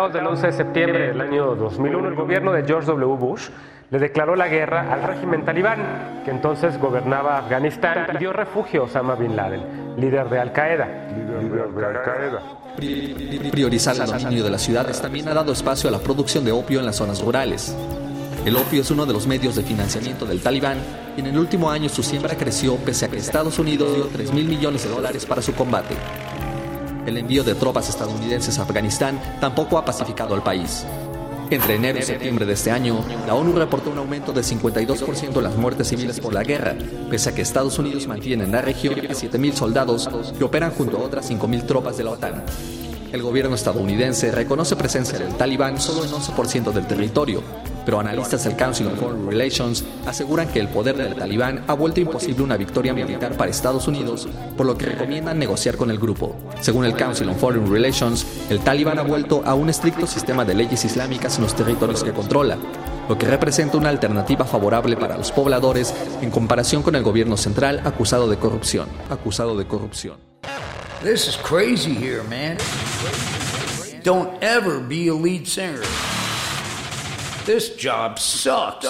Atentados del 11 de septiembre del año 2001, el gobierno de George W. Bush le declaró la guerra al régimen talibán, que entonces gobernaba Afganistán y dio refugio a Osama Bin Laden, líder de Al Qaeda. Priorizar el dominio de las ciudades también ha dado espacio a la producción de opio en las zonas rurales. El opio es uno de los medios de financiamiento del talibán y en el último año su siembra creció pese a que Estados Unidos dio 3 mil millones de dólares para su combate. El envío de tropas estadounidenses a Afganistán tampoco ha pacificado al país. Entre enero y septiembre de este año, la ONU reportó un aumento de 52% en las muertes civiles por la guerra, pese a que Estados Unidos mantiene en la región a 7.000 soldados que operan junto a otras 5.000 tropas de la OTAN. El gobierno estadounidense reconoce presencia del talibán solo en 11% del territorio, pero analistas del Council on Foreign Relations aseguran que el poder del talibán ha vuelto imposible una victoria militar para Estados Unidos, por lo que recomiendan negociar con el grupo. Según el Council on Foreign Relations, el talibán ha vuelto a un estricto sistema de leyes islámicas en los territorios que controla, lo que representa una alternativa favorable para los pobladores en comparación con el gobierno central acusado de corrupción. Acusado de corrupción. This is crazy here, man. Don't ever be a lead singer. This job sucks.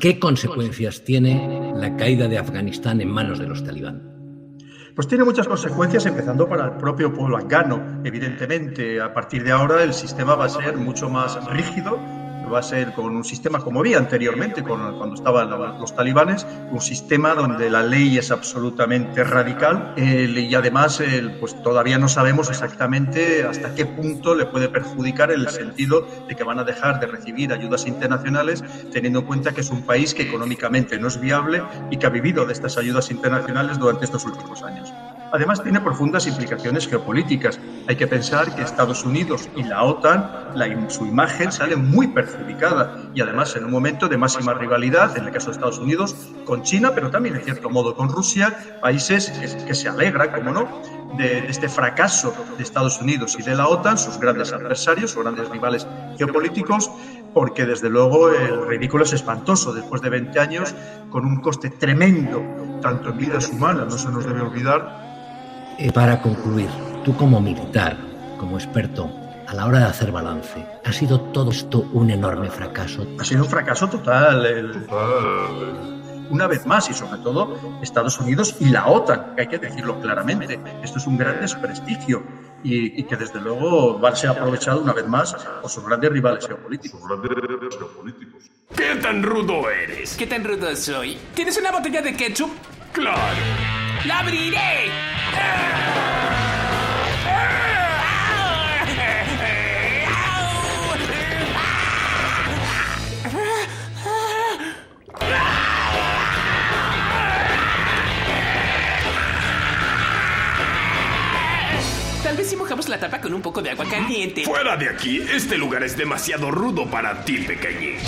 ¿Qué consecuencias tiene la caída de Afganistán en manos de los talibán? Pues tiene muchas consecuencias, empezando para el propio pueblo afgano. Evidentemente, a partir de ahora el sistema va a ser mucho más rígido, va a ser con un sistema como había anteriormente, cuando estaban los talibanes, un sistema donde la ley es absolutamente radical y además pues todavía no sabemos exactamente hasta qué punto le puede perjudicar en el sentido de que van a dejar de recibir ayudas internacionales, teniendo en cuenta que es un país que económicamente no es viable y que ha vivido de estas ayudas internacionales durante estos últimos años. Además, tiene profundas implicaciones geopolíticas. Hay que pensar que Estados Unidos y la OTAN, su imagen sale muy perjudicada y además en un momento de máxima rivalidad, en el caso de Estados Unidos, con China, pero también en cierto modo con Rusia, países que, se alegran, como no, de, este fracaso de Estados Unidos y de la OTAN, sus grandes adversarios, sus grandes rivales geopolíticos, porque desde luego el ridículo es espantoso después de 20 años, con un coste tremendo, tanto en vidas humanas, no se nos debe olvidar, eh, para concluir, tú como militar, como experto, a la hora de hacer balance, ¿ha sido todo esto un enorme fracaso? Ha sido un fracaso total. Una vez más, y sobre todo Estados Unidos y la OTAN, que hay que decirlo claramente. Esto es un gran desprestigio y, que desde luego va a ser aprovechado una vez más por sus grandes rivales geopolíticos. geopolíticos. ¿Qué tan rudo eres? ¿Qué tan rudo soy? ¿Tienes una botella de ketchup? Claro. ¡La abriré! Tal vez si mojamos la tapa con un poco de agua caliente. ¡Fuera de aquí! Este lugar es demasiado rudo para ti, pequeñín.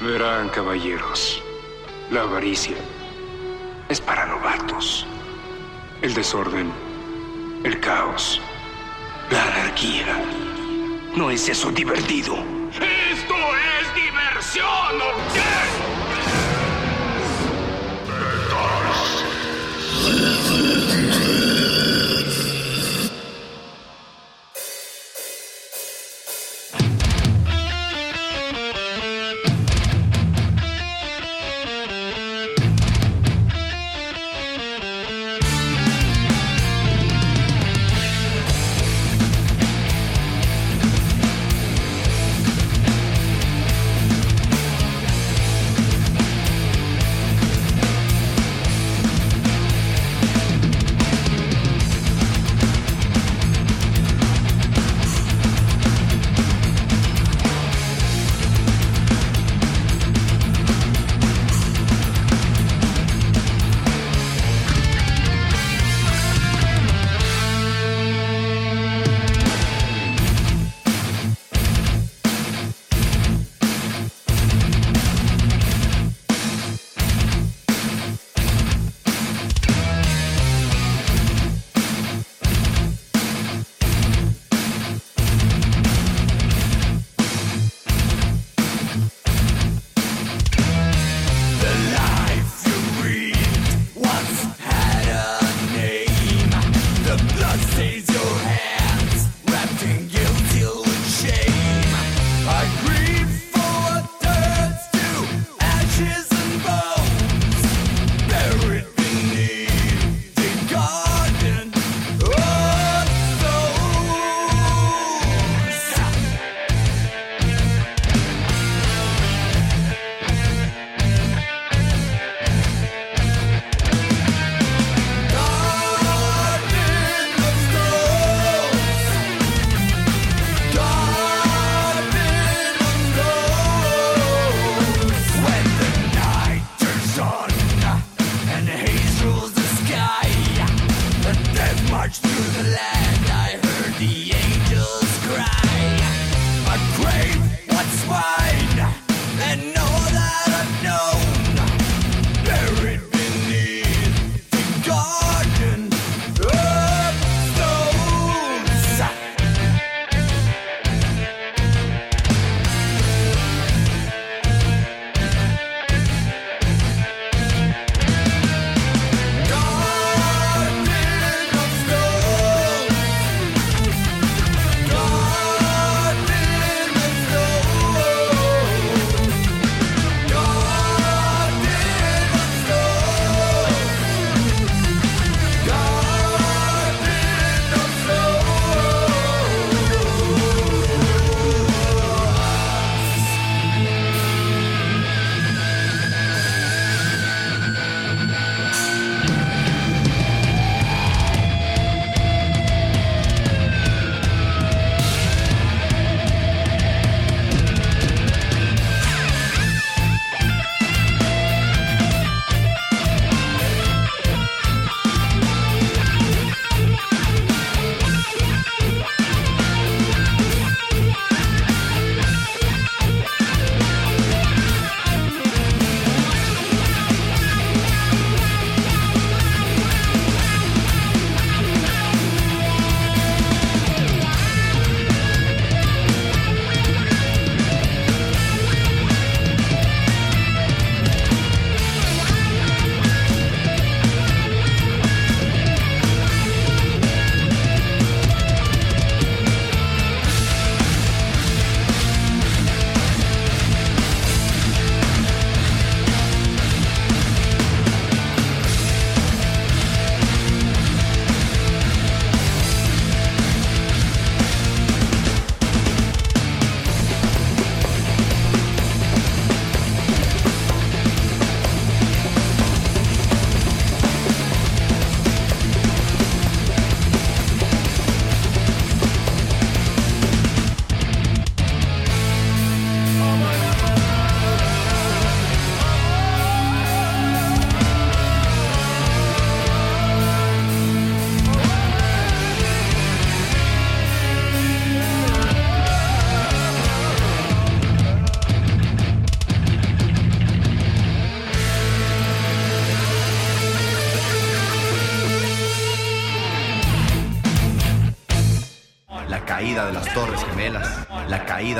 Verán, caballeros, la avaricia es para novatos. El desorden, el caos, la anarquía. ¿No es eso divertido? ¡Esto es diversión, ¿o qué?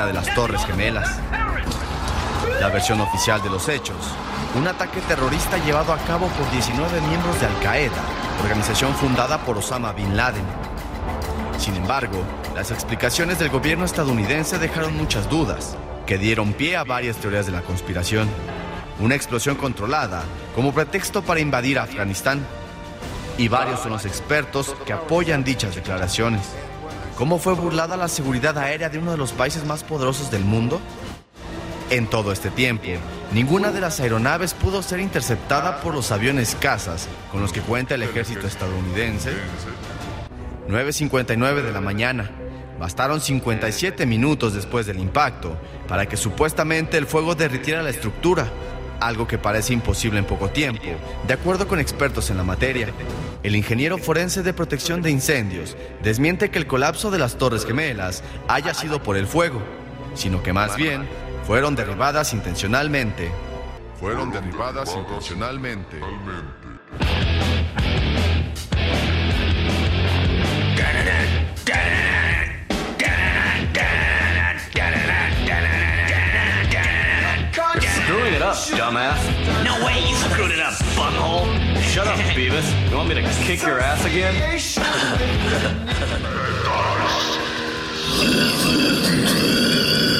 De las Torres Gemelas. La versión oficial de los hechos. Un ataque terrorista llevado a cabo por 19 miembros de Al Qaeda, organización fundada por Osama Bin Laden. Sin embargo, las explicaciones del gobierno estadounidense dejaron muchas dudas, que dieron pie a varias teorías de la conspiración. Una explosión controlada como pretexto para invadir Afganistán. Y varios son los expertos que apoyan dichas declaraciones. ¿Cómo fue burlada la seguridad aérea de uno de los países más poderosos del mundo? En todo este tiempo, ninguna de las aeronaves pudo ser interceptada por los aviones cazas con los que cuenta el ejército estadounidense. 9.59 de la mañana. Bastaron 57 minutos después del impacto para que supuestamente el fuego derritiera la estructura, algo que parece imposible en poco tiempo, de acuerdo con expertos en la materia. El ingeniero forense de protección de incendios desmiente que el colapso de las Torres Gemelas haya sido por el fuego, sino que más bien fueron derribadas intencionalmente. Fueron derribadas intencionalmente. It up, dumbass. No way you screwed it up, butthole. Shut up, Beavis. You want me to kick your ass again?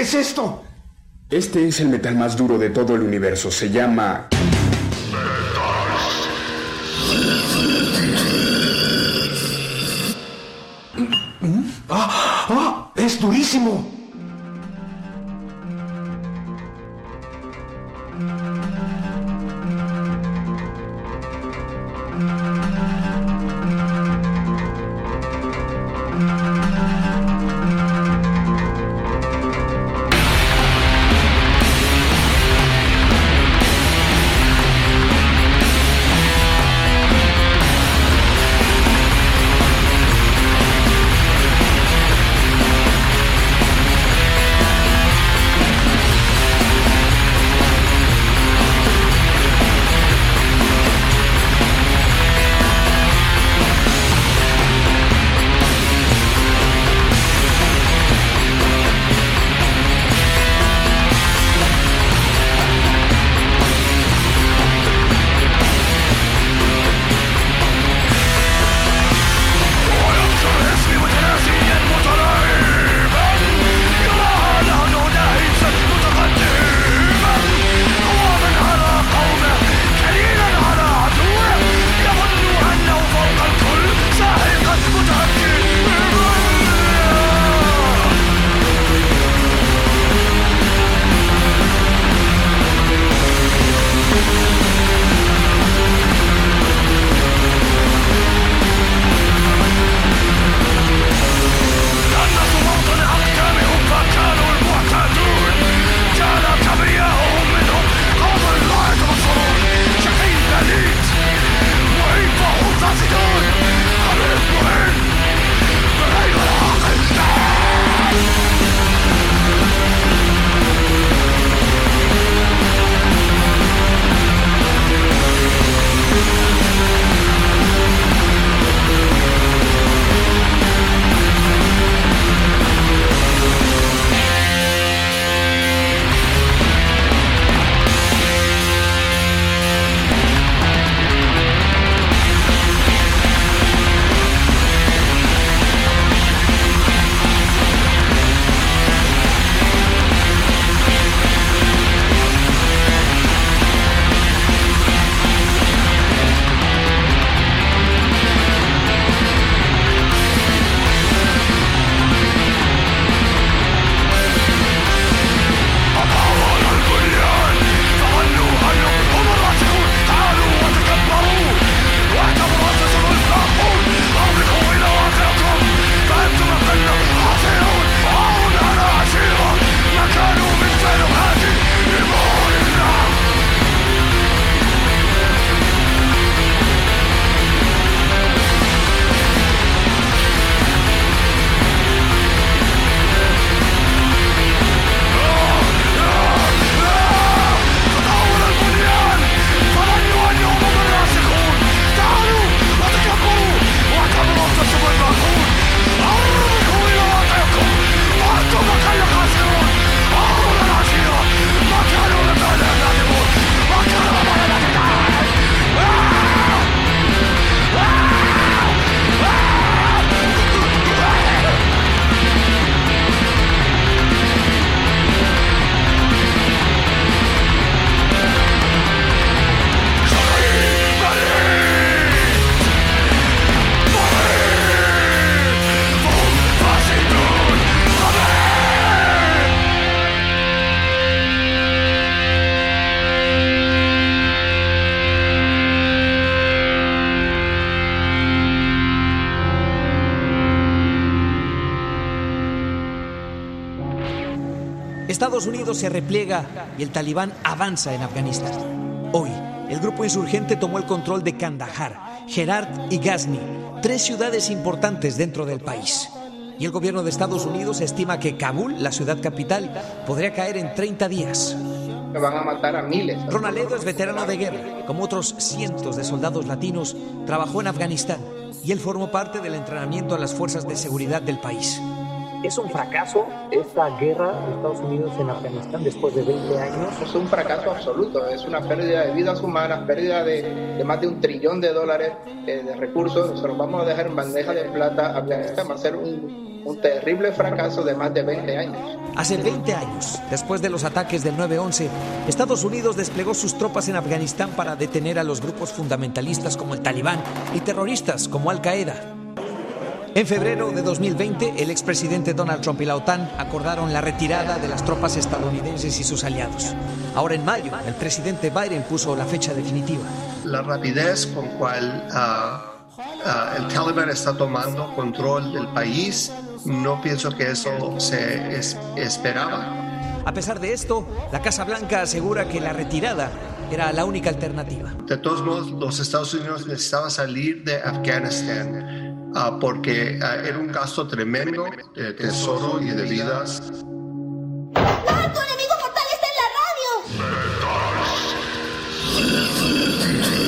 ¿Qué es esto? Este es el metal más duro de todo el universo. Se llama... ¡Ah! ¡Ah! ¡Es durísimo! Se repliega y el talibán avanza en Afganistán. Hoy, el grupo insurgente tomó el control de Kandahar, Herat y Ghazni, tres ciudades importantes dentro del país. Y el gobierno de Estados Unidos estima que Kabul, la ciudad capital, podría caer en 30 días. Que van a matar a miles. Ronaledo es veterano de guerra. Como otros cientos de soldados latinos, trabajó en Afganistán y él formó parte del entrenamiento a las fuerzas de seguridad del país. ¿Es un fracaso esta guerra de Estados Unidos en Afganistán después de 20 años? Es un fracaso absoluto, es una pérdida de vidas humanas, pérdida de, de más de un trillón de dólares eh, de recursos. Se los vamos a dejar en bandeja de plata. Afganistán va a ser un, un terrible fracaso de más de 20 años. Hace 20 años, después de los ataques del 9-11, Estados Unidos desplegó sus tropas en Afganistán para detener a los grupos fundamentalistas como el Talibán y terroristas como Al-Qaeda. En febrero de 2020, el expresidente Donald Trump y la OTAN acordaron la retirada de las tropas estadounidenses y sus aliados. Ahora en mayo, el presidente Biden puso la fecha definitiva. La rapidez con cual uh, uh, el Talibán está tomando control del país, no pienso que eso se es esperaba. A pesar de esto, la Casa Blanca asegura que la retirada era la única alternativa. De todos modos, los Estados Unidos necesitaban salir de Afganistán. Uh, porque uh, era un gasto tremendo de tesoro y de vidas. ¡Ah, tu enemigo mortal está en la radio!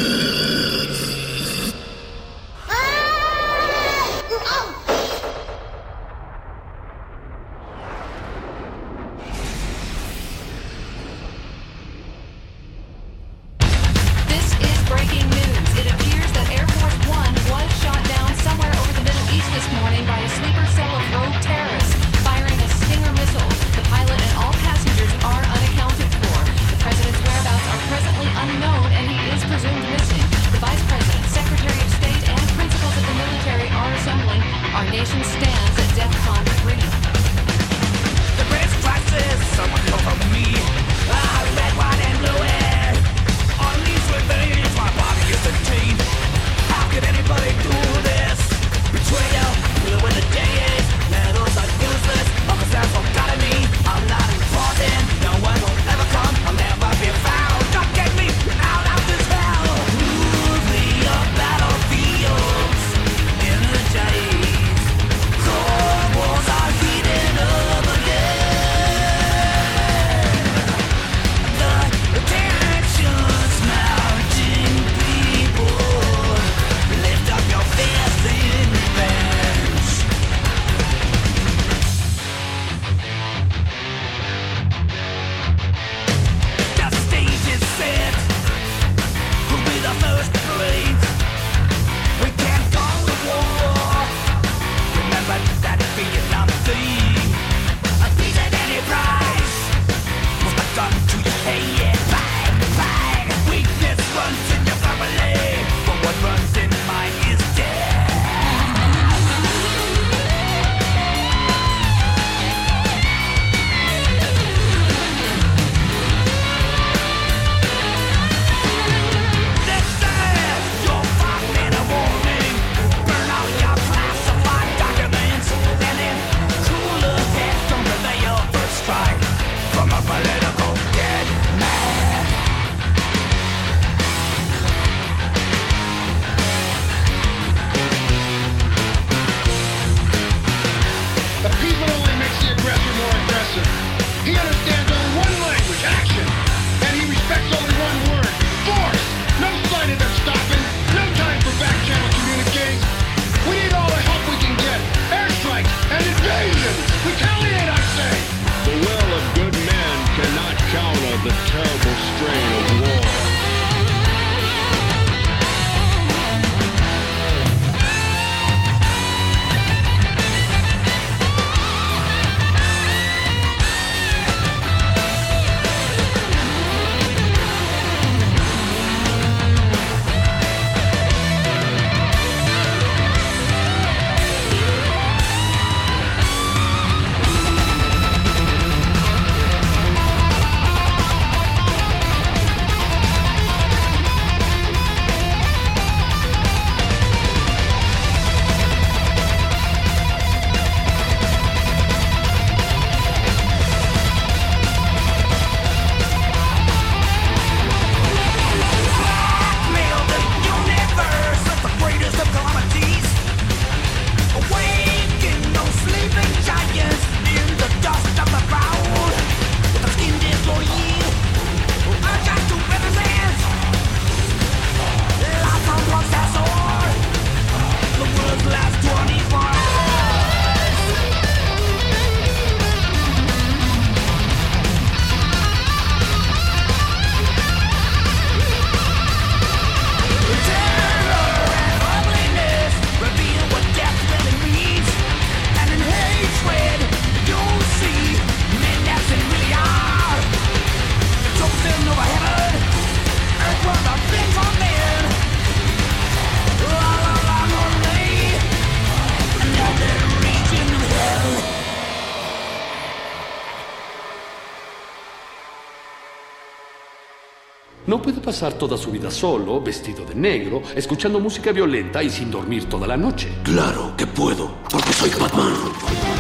puede pasar toda su vida solo, vestido de negro, escuchando música violenta y sin dormir toda la noche. Claro que puedo, porque soy Batman.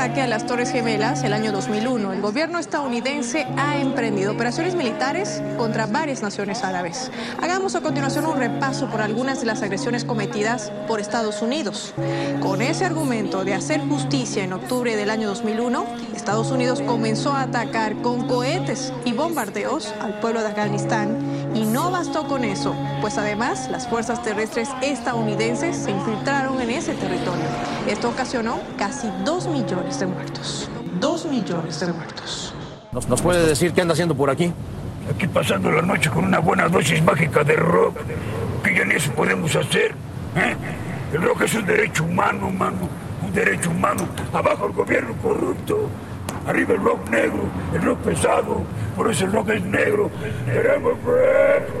Ataque a las Torres Gemelas el año 2001, el gobierno estadounidense ha emprendido operaciones militares contra varias naciones árabes. Hagamos a continuación un repaso por algunas de las agresiones cometidas por Estados Unidos. Con ese argumento de hacer justicia en octubre del año 2001, Estados Unidos comenzó a atacar con cohetes y bombardeos al pueblo de Afganistán y no bastó con eso, pues además las fuerzas terrestres estadounidenses se infiltraron en ese territorio. Esto ocasionó casi dos millones de muertos. Dos millones de muertos. ¿Nos, nos puede decir qué anda haciendo por aquí? Aquí pasando la noche con una buena dosis mágica de rock, que ya ni eso podemos hacer. ¿eh? El rock es un derecho humano, mano, un derecho humano. Abajo el gobierno corrupto, arriba el rock negro, el rock pesado, por eso el rock es negro. Queremos Metal.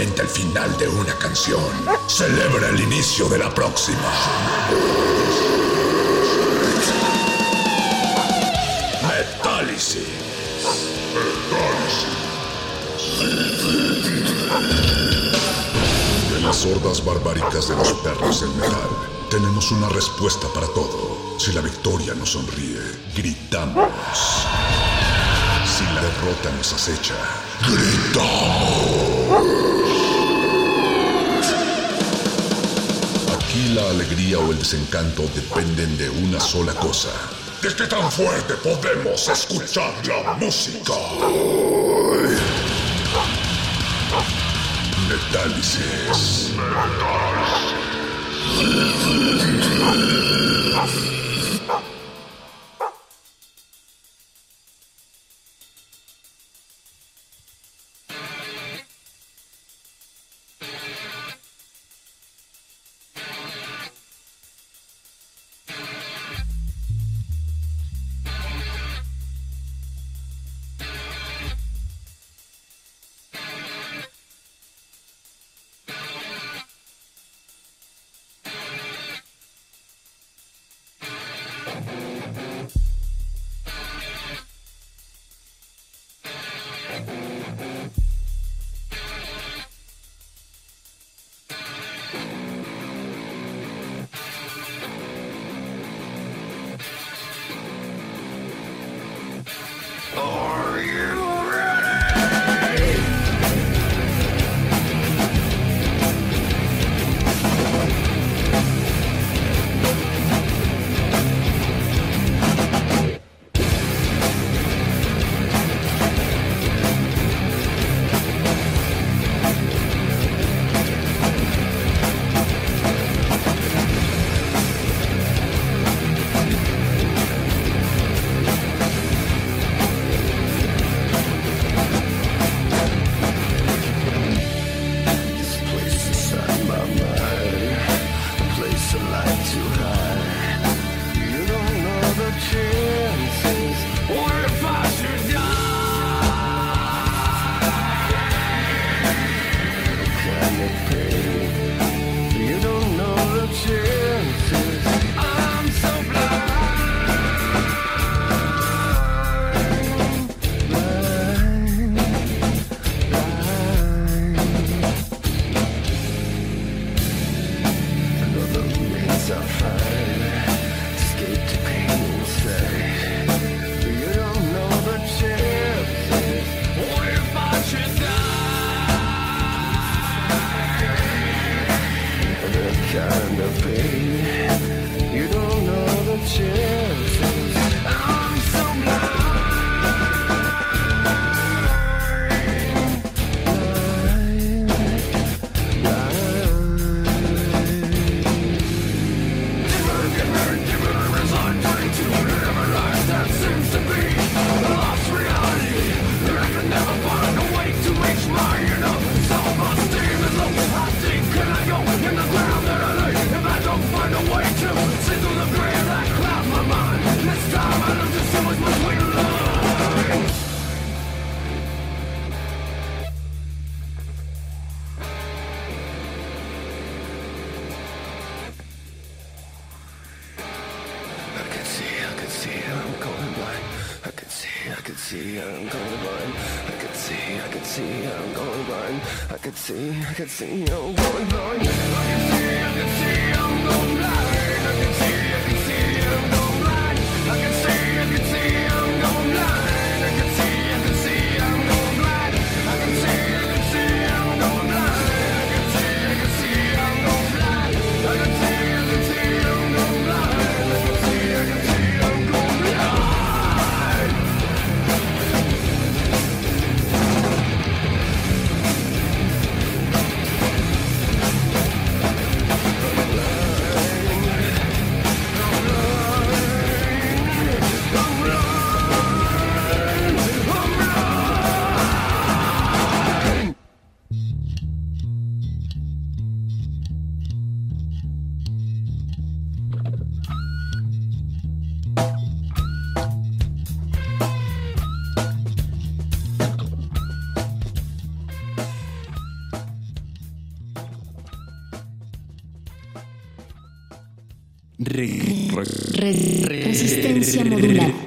Lamenta el final de una canción. Celebra el inicio de la próxima. Metálisis. De las hordas barbáricas de los perros del metal, tenemos una respuesta para todo. Si la victoria nos sonríe, gritamos. Si la derrota nos acecha, gritamos. Aquí la alegría o el desencanto dependen de una sola cosa. ¿De qué tan fuerte podemos escuchar la música? Metálisis. Are see, I can see, I'm going blind. I can see, I can see, I'm going blind. I can see, I can see, I'm going blind. I can see, I can see, I'm going blind. I can see, I can see, I'm going Resistencia modulada.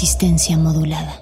Resistencia modulada.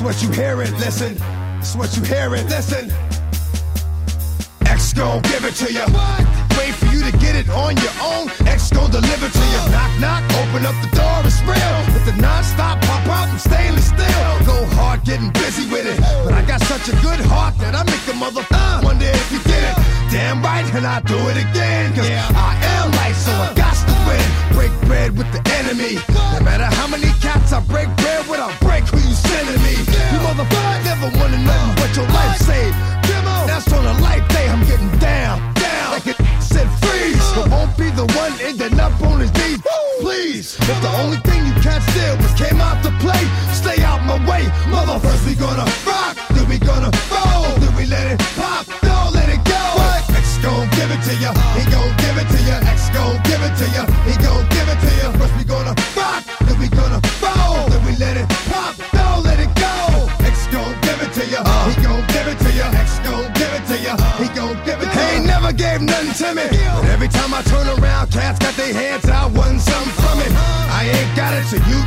It's what you hear it, listen. It's what you hear it, listen. X gon' give it to you. Wait for you to get it on your own. X gon' deliver to you. Knock, knock, open up the door, it's real. With the non-stop pop out from stainless steel. Go hard getting busy with it. But I got such a good heart that I make a mother uh, wonder if you get it. Damn right, and I do it again. Cause yeah. I am light, so I got to win. Break bread with the enemy. No matter how many cats I break bread with, i break with sending me. You motherfucker never wanna know what your life saved. That's on a life day, I'm getting down, down. Like it said freeze. But won't be the one ending up on his knees. Please, if the only thing you can't steal was came out to play, stay out my way. Motherfuckers, we gonna rock. to you.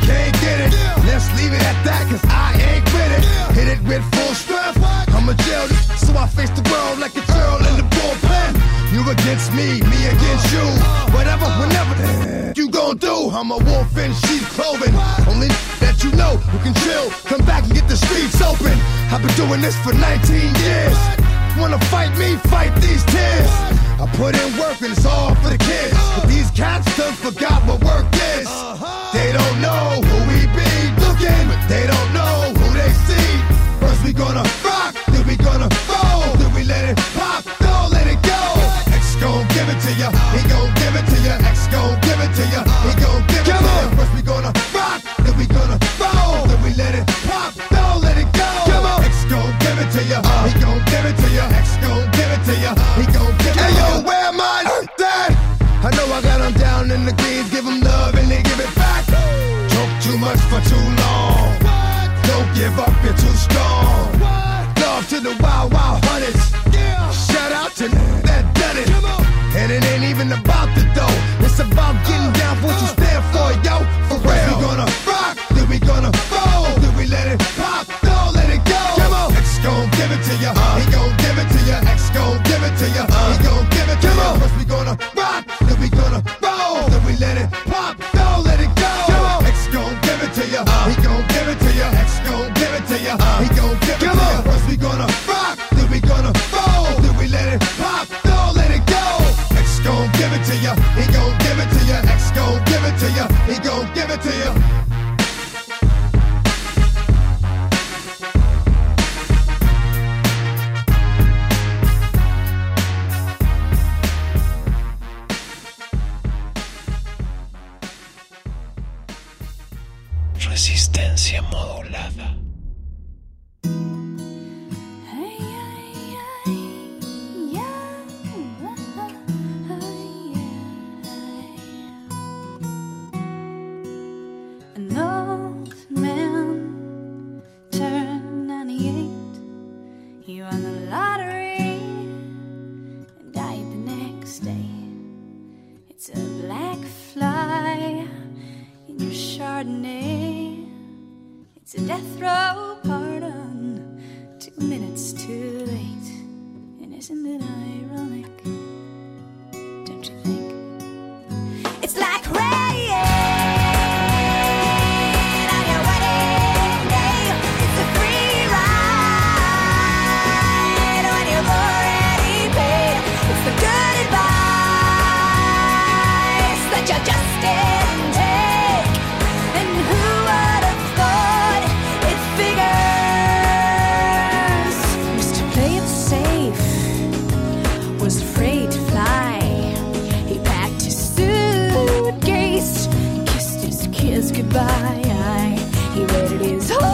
goodbye. He waited his whole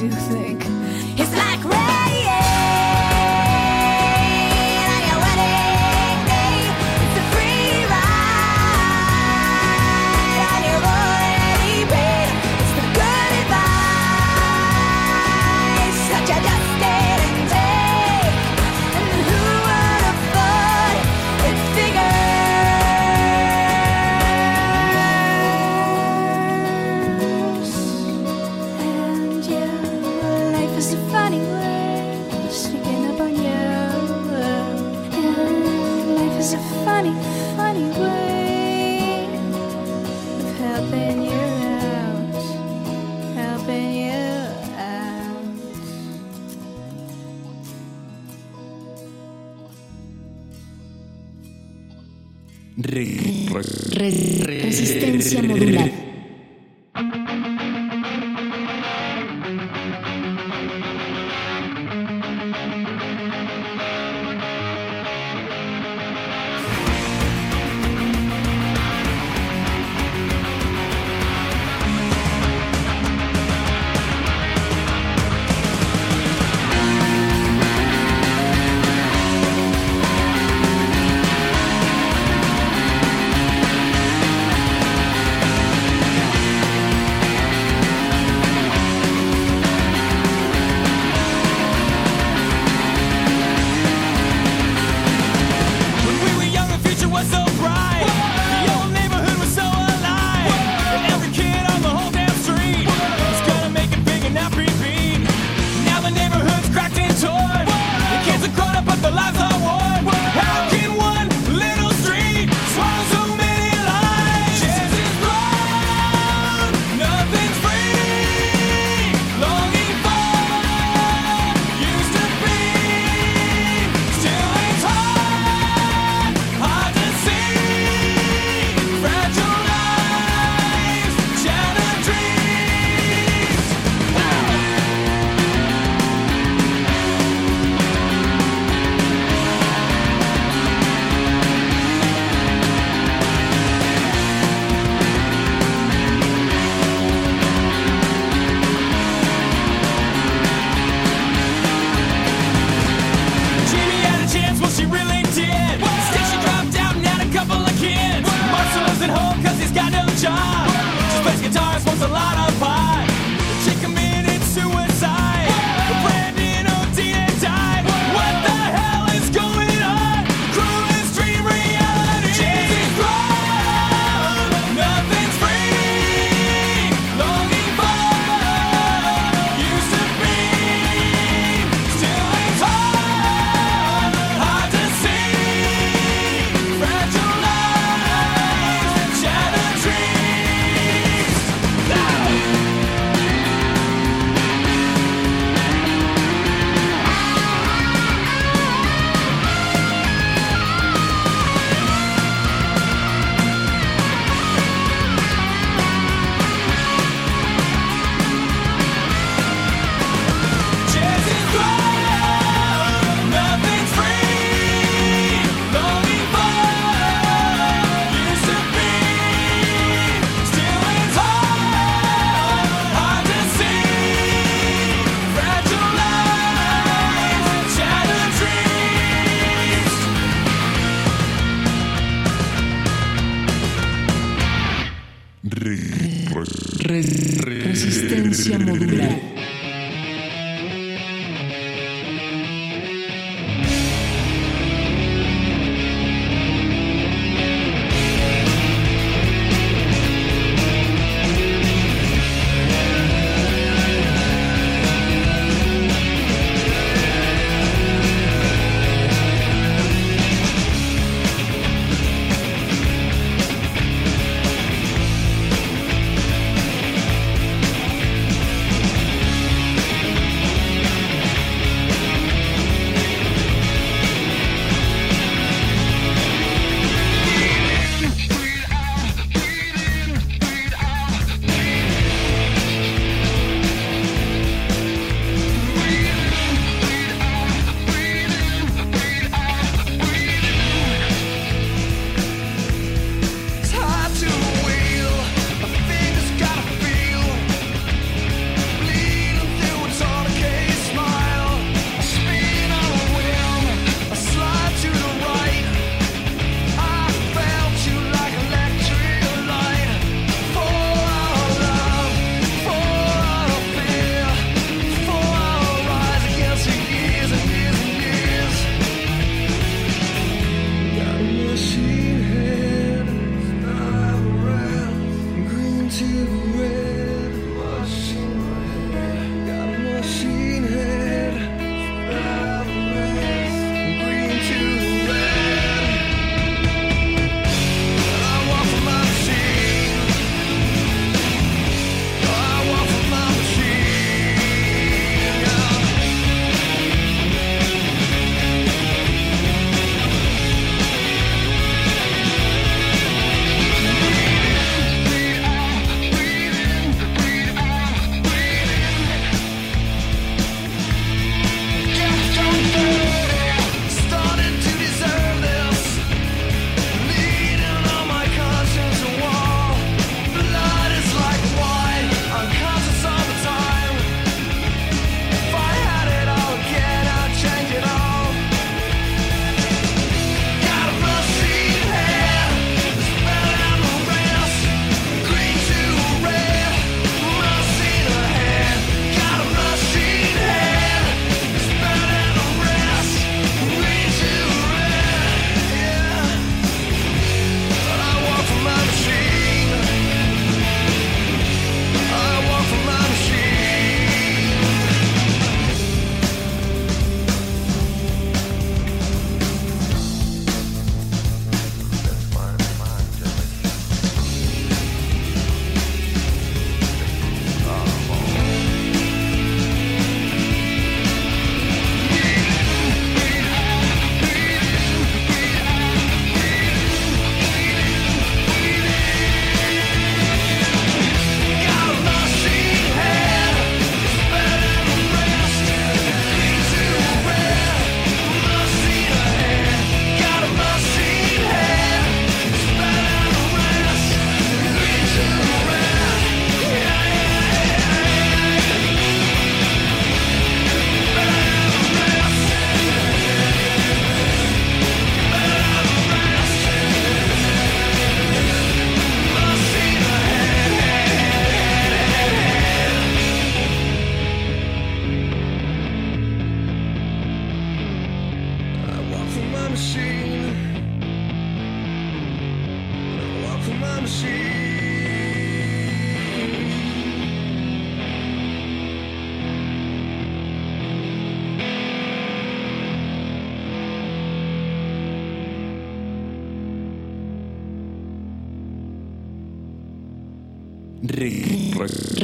do think.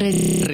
Re-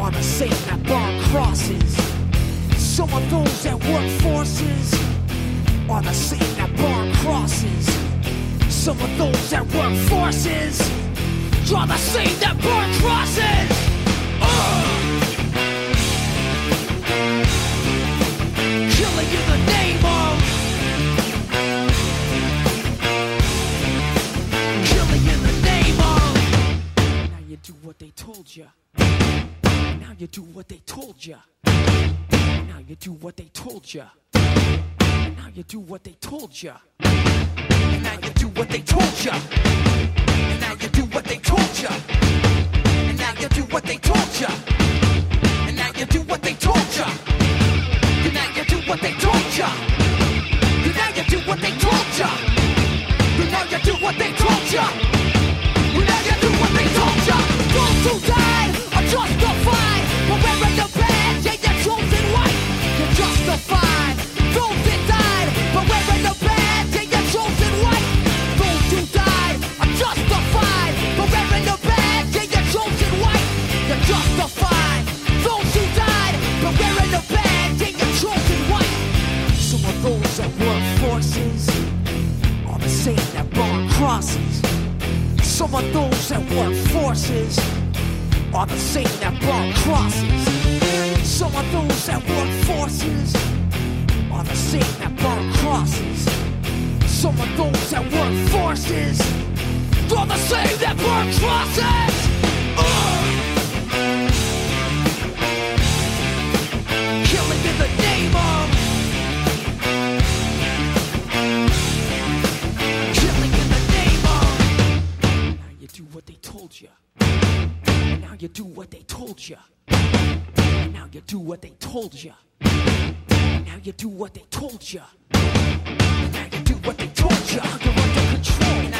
are the same that burn crosses. Some of those that work forces are the same that burn crosses. Some of those that work forces draw the same that burn crosses. Ugh. Killing in the name of Killing in the name of. Now you do what they told you. Now you do what they told you. Now you do what they told you. Now you do what they told you. Now you do what they told you. Now you do what they told you. And now you do what they told you. And now you do what they told you. Now you do what they told you. Now you do what they told you. Now you do what they told you. Now you do what they told you. Those who died Some of those that work forces are the same that burn crosses. Some of those that work forces are the same that burn crosses. Some of those that work forces are the same that burn crosses. Ugh. Killing in the name of Killing in the name of Now you do what they told you. Now you do what they told you. Now you do what they told you. Now you do what they told you. Now you do what they told you. Under control.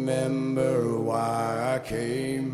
Remember why I came.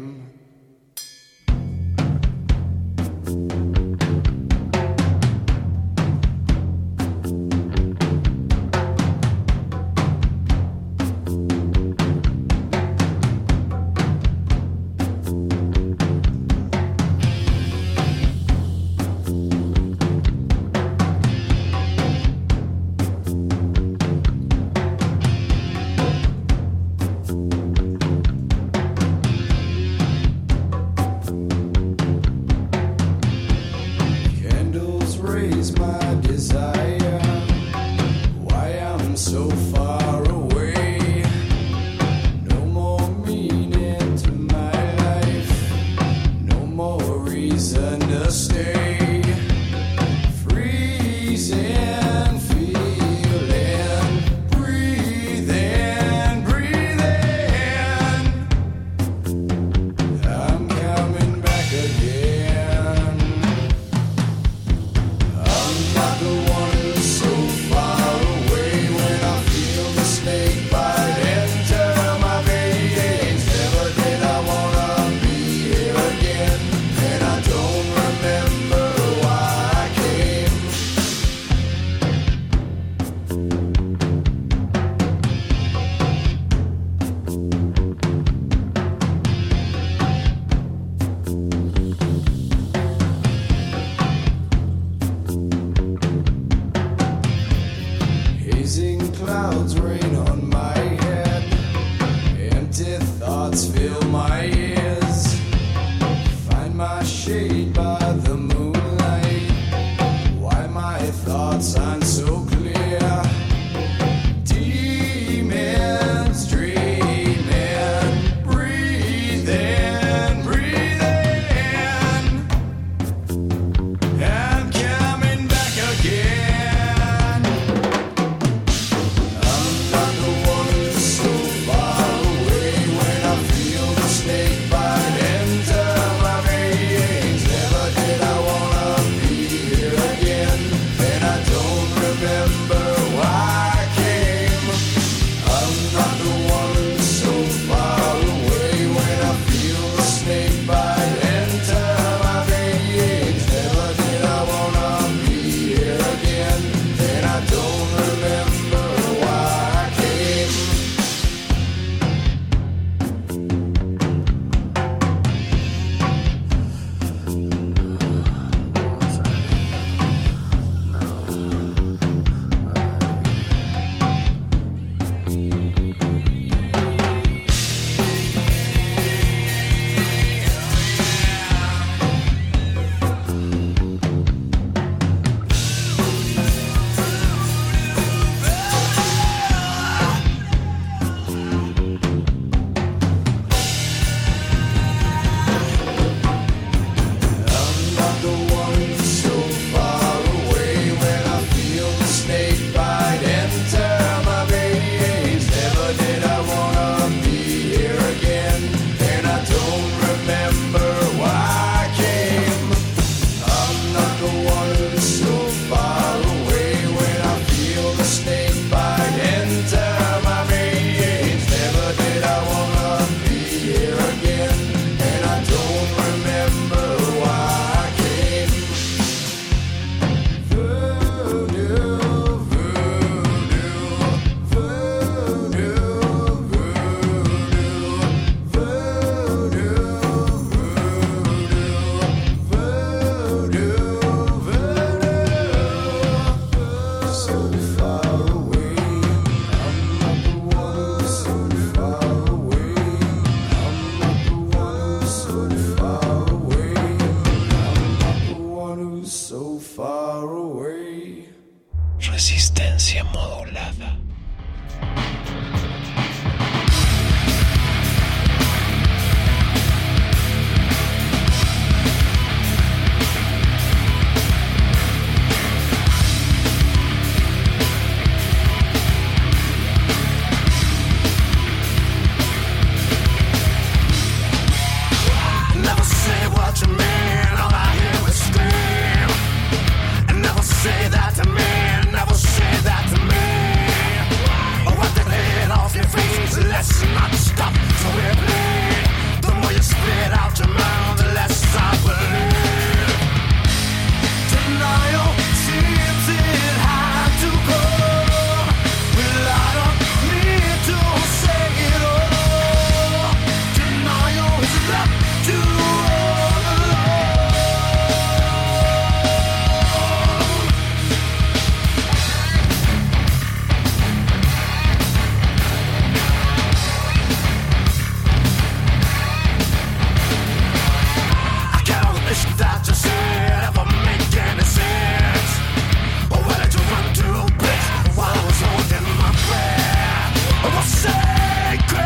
Take